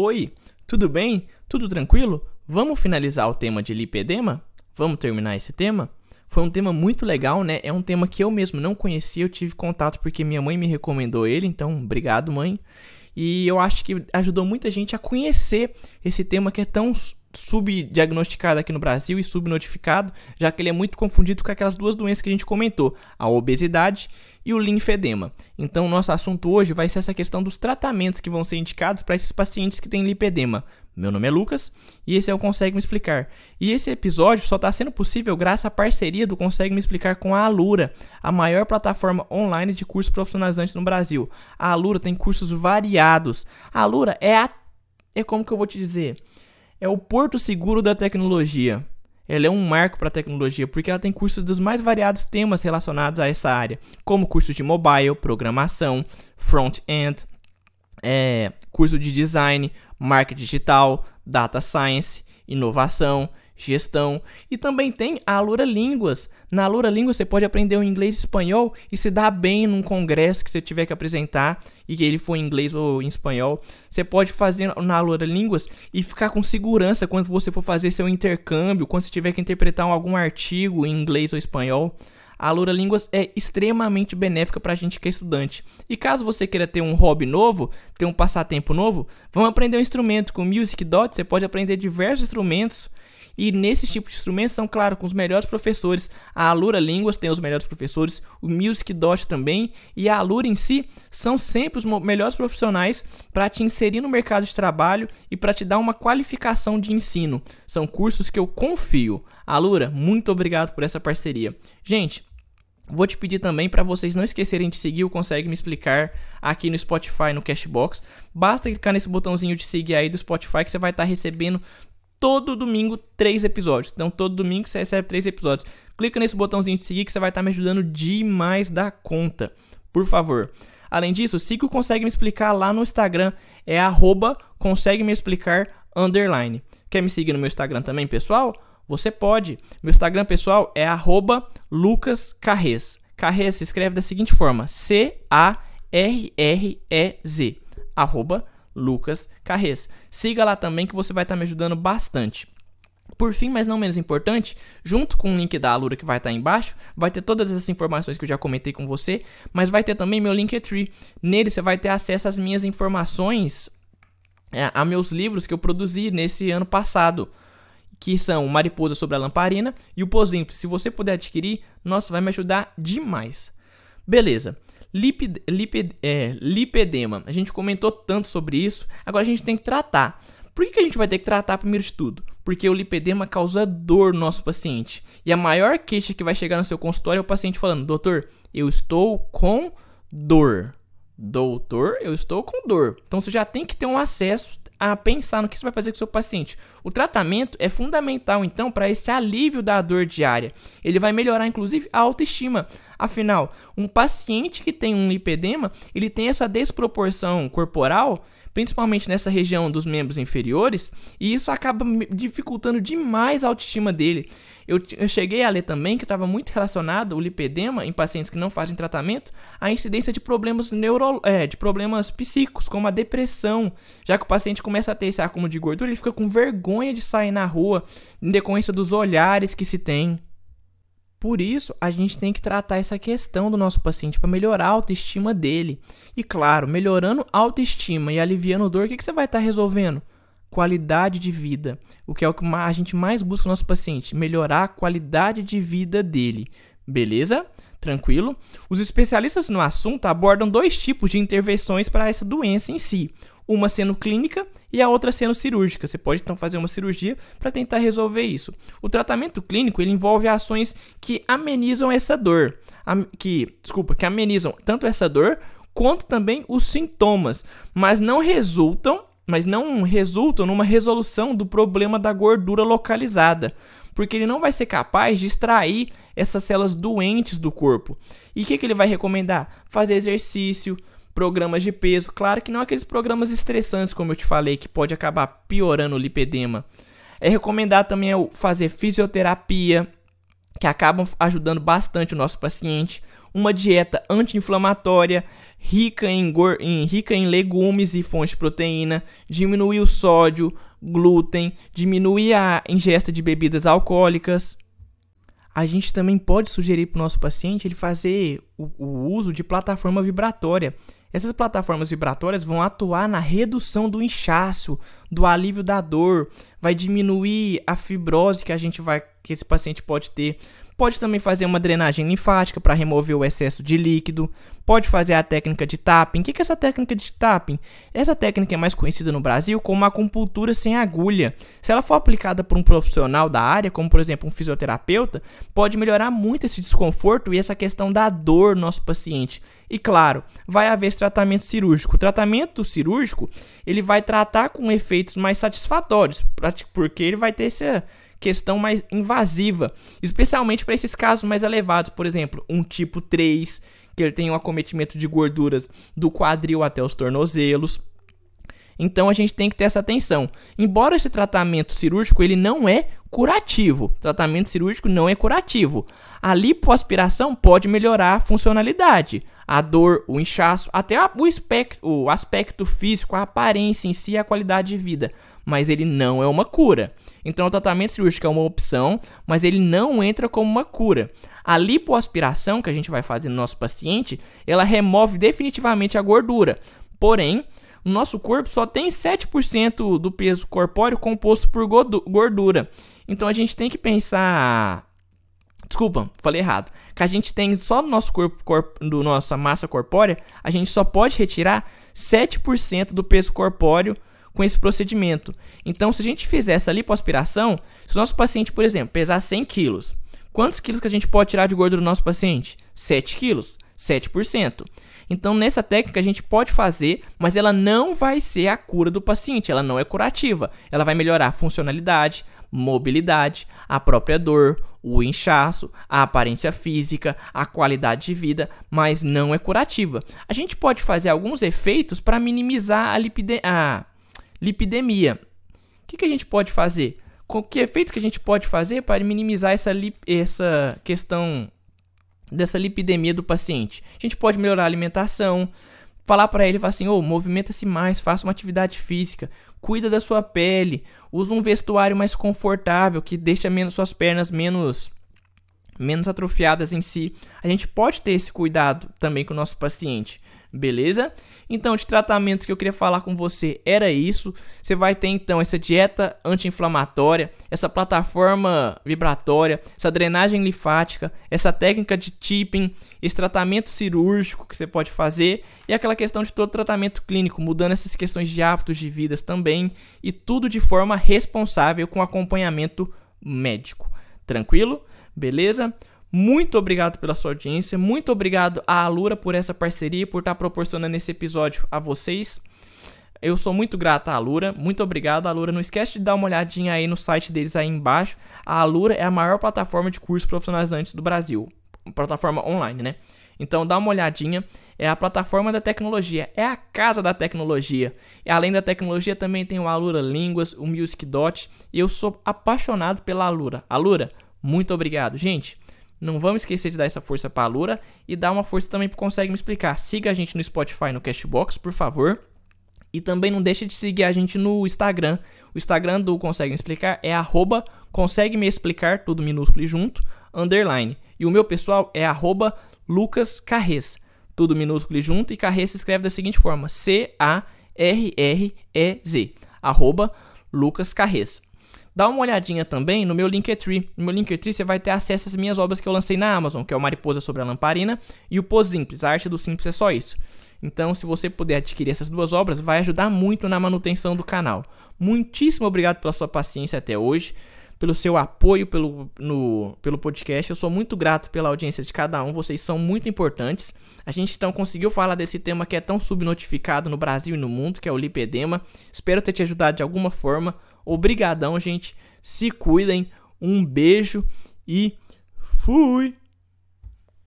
Oi, tudo bem? Tudo tranquilo? Vamos finalizar o tema de lipedema? Vamos terminar esse tema? Foi um tema muito legal, né? É um tema que eu mesmo não conhecia, eu tive contato porque minha mãe me recomendou ele, então obrigado, mãe. E eu acho que ajudou muita gente a conhecer esse tema que é tão subdiagnosticado aqui no Brasil e subnotificado, já que ele é muito confundido com aquelas duas doenças que a gente comentou, a obesidade e o linfedema. Então, nosso assunto hoje vai ser essa questão dos tratamentos que vão ser indicados para esses pacientes que têm lipedema. Meu nome é Lucas e esse é o Consegue Me Explicar. E esse episódio só está sendo possível graças à parceria do Consegue Me Explicar com a Alura, a maior plataforma online de cursos profissionalizantes no Brasil. A Alura tem cursos variados. A Alura é a. É como que eu vou te dizer? É o porto seguro da tecnologia. Ela é um marco para a tecnologia porque ela tem cursos dos mais variados temas relacionados a essa área, como cursos de mobile, programação, front-end, é, curso de design, marketing digital, data science, inovação, gestão e também tem a Alura Línguas. Na Alura Línguas você pode aprender o inglês e espanhol e se dar bem num congresso que você tiver que apresentar e que ele for em inglês ou em espanhol. Você pode fazer na Alura Línguas e ficar com segurança quando você for fazer seu intercâmbio, quando você tiver que interpretar algum artigo em inglês ou espanhol. A Alura Línguas é extremamente benéfica para a gente que é estudante. E caso você queira ter um hobby novo, ter um passatempo novo, vamos aprender um instrumento. Com o Music Dot você pode aprender diversos instrumentos e nesse tipo de instrumentos são, claro, com os melhores professores. A Alura Línguas tem os melhores professores, o Music Dot também, e a Alura em si são sempre os melhores profissionais para te inserir no mercado de trabalho e para te dar uma qualificação de ensino. São cursos que eu confio. Alura, muito obrigado por essa parceria. Gente, Vou te pedir também para vocês não esquecerem de seguir o Consegue Me Explicar aqui no Spotify, no Cashbox. Basta clicar nesse botãozinho de seguir aí do Spotify que você vai estar recebendo todo domingo três episódios. Então, todo domingo você recebe três episódios. Clica nesse botãozinho de seguir que você vai estar me ajudando demais da conta. Por favor. Além disso, siga o Consegue Me Explicar lá no Instagram. É arroba consegue me explicar underline. Quer me seguir no meu Instagram também, pessoal? Você pode. Meu Instagram, pessoal, é arroba Lucas Carrez. Carrez se escreve da seguinte forma: C-A-R-R-E-Z. Arroba Lucas Carrez. Siga lá também que você vai estar tá me ajudando bastante. Por fim, mas não menos importante, junto com o link da Alura que vai estar tá embaixo, vai ter todas essas informações que eu já comentei com você, mas vai ter também meu Linktree. Nele você vai ter acesso às minhas informações, é, a meus livros que eu produzi nesse ano passado, que são Mariposa sobre a Lamparina e o Posimpre. Se você puder adquirir, nossa, vai me ajudar demais. Beleza. Lipid, lipid, é, lipedema. A gente comentou tanto sobre isso, agora a gente tem que tratar. Por que, que a gente vai ter que tratar primeiro de tudo? Porque o lipedema causa dor no nosso paciente. E a maior queixa que vai chegar no seu consultório é o paciente falando: Doutor, eu estou com dor. Doutor, eu estou com dor. Então você já tem que ter um acesso a pensar no que você vai fazer com o seu paciente. O tratamento é fundamental, então, para esse alívio da dor diária. Ele vai melhorar, inclusive, a autoestima. Afinal, um paciente que tem um lipedema, ele tem essa desproporção corporal principalmente nessa região dos membros inferiores, e isso acaba dificultando demais a autoestima dele. Eu, eu cheguei a ler também que estava muito relacionado o lipedema em pacientes que não fazem tratamento à incidência de problemas neuro, é, de problemas psíquicos, como a depressão, já que o paciente começa a ter esse acúmulo de gordura, ele fica com vergonha de sair na rua em decorrência dos olhares que se tem. Por isso, a gente tem que tratar essa questão do nosso paciente para melhorar a autoestima dele. E claro, melhorando a autoestima e aliviando dor, o que, que você vai estar tá resolvendo? Qualidade de vida. O que é o que a gente mais busca no nosso paciente: melhorar a qualidade de vida dele. Beleza? Tranquilo? Os especialistas no assunto abordam dois tipos de intervenções para essa doença em si uma sendo clínica e a outra sendo cirúrgica. Você pode então fazer uma cirurgia para tentar resolver isso. O tratamento clínico ele envolve ações que amenizam essa dor, que, desculpa, que amenizam tanto essa dor quanto também os sintomas, mas não resultam, mas não resultam numa resolução do problema da gordura localizada, porque ele não vai ser capaz de extrair essas células doentes do corpo. E o que, que ele vai recomendar? Fazer exercício, programas de peso. Claro que não aqueles programas estressantes, como eu te falei, que pode acabar piorando o lipedema. É recomendado também fazer fisioterapia, que acabam ajudando bastante o nosso paciente. uma dieta anti-inflamatória, rica em, em, rica em legumes e fontes de proteína, diminuir o sódio, glúten, diminuir a ingesta de bebidas alcoólicas. A gente também pode sugerir para o nosso paciente ele fazer o, o uso de plataforma vibratória. Essas plataformas vibratórias vão atuar na redução do inchaço, do alívio da dor, vai diminuir a fibrose que a gente vai que esse paciente pode ter, Pode também fazer uma drenagem linfática para remover o excesso de líquido. Pode fazer a técnica de tapping. O que é essa técnica de tapping? Essa técnica é mais conhecida no Brasil como acupuntura sem agulha. Se ela for aplicada por um profissional da área, como por exemplo um fisioterapeuta, pode melhorar muito esse desconforto e essa questão da dor no nosso paciente. E claro, vai haver esse tratamento cirúrgico. O tratamento cirúrgico ele vai tratar com efeitos mais satisfatórios, porque ele vai ter essa questão mais invasiva, especialmente para esses casos mais elevados, por exemplo, um tipo 3, que ele tem um acometimento de gorduras do quadril até os tornozelos. Então a gente tem que ter essa atenção. Embora esse tratamento cirúrgico ele não é curativo, tratamento cirúrgico não é curativo. A lipoaspiração pode melhorar a funcionalidade, a dor, o inchaço, até o o aspecto físico, a aparência em si, a qualidade de vida mas ele não é uma cura. Então o tratamento cirúrgico é uma opção, mas ele não entra como uma cura. A lipoaspiração que a gente vai fazer no nosso paciente, ela remove definitivamente a gordura. Porém, o nosso corpo só tem 7% do peso corpóreo composto por gordura. Então a gente tem que pensar Desculpa, falei errado. Que a gente tem só no nosso corpo, corpo do nossa massa corpórea, a gente só pode retirar 7% do peso corpóreo com esse procedimento. Então, se a gente fizer essa lipoaspiração, se o nosso paciente, por exemplo, pesar 100 quilos, quantos quilos que a gente pode tirar de gordura do nosso paciente? 7 quilos, 7%. Então, nessa técnica a gente pode fazer, mas ela não vai ser a cura do paciente, ela não é curativa. Ela vai melhorar a funcionalidade, mobilidade, a própria dor, o inchaço, a aparência física, a qualidade de vida, mas não é curativa. A gente pode fazer alguns efeitos para minimizar a, lipide a lipidemia. O que, que a gente pode fazer? Com que efeito que a gente pode fazer para minimizar essa, essa questão dessa lipidemia do paciente? A gente pode melhorar a alimentação, falar para ele, falar assim, oh, movimenta-se mais, faça uma atividade física, cuida da sua pele, usa um vestuário mais confortável que deixa menos suas pernas menos menos atrofiadas em si. A gente pode ter esse cuidado também com o nosso paciente. Beleza? Então, de tratamento que eu queria falar com você era isso. Você vai ter então essa dieta anti-inflamatória, essa plataforma vibratória, essa drenagem linfática, essa técnica de tipping, esse tratamento cirúrgico que você pode fazer e aquela questão de todo tratamento clínico, mudando essas questões de hábitos de vidas também e tudo de forma responsável com acompanhamento médico. Tranquilo? Beleza? Muito obrigado pela sua audiência, muito obrigado à Alura por essa parceria, por estar proporcionando esse episódio a vocês. Eu sou muito grato à Alura, muito obrigado Alura. Não esquece de dar uma olhadinha aí no site deles aí embaixo. A Alura é a maior plataforma de cursos profissionalizantes do Brasil, plataforma online, né? Então dá uma olhadinha, é a plataforma da tecnologia, é a casa da tecnologia. E além da tecnologia também tem o Alura Línguas, o Music Dot, e eu sou apaixonado pela Alura. Alura, muito obrigado, gente. Não vamos esquecer de dar essa força para a Lura e dar uma força também para Consegue Me Explicar. Siga a gente no Spotify, no Cashbox, por favor. E também não deixe de seguir a gente no Instagram. O Instagram do Consegue Me Explicar é arroba Consegue Me Explicar, tudo minúsculo e junto, underline. E o meu pessoal é arroba Lucas tudo minúsculo e junto. E Carres se escreve da seguinte forma, C-A-R-R-E-Z, arroba Lucas. Dá uma olhadinha também no meu Linktree. No meu Linktree você vai ter acesso às minhas obras que eu lancei na Amazon, que é o Mariposa sobre a Lamparina e o Pos Simples. A arte do simples é só isso. Então, se você puder adquirir essas duas obras, vai ajudar muito na manutenção do canal. Muitíssimo obrigado pela sua paciência até hoje, pelo seu apoio pelo, no, pelo podcast. Eu sou muito grato pela audiência de cada um, vocês são muito importantes. A gente então conseguiu falar desse tema que é tão subnotificado no Brasil e no mundo, que é o lipedema. Espero ter te ajudado de alguma forma. Obrigadão, gente. Se cuidem. Um beijo e fui.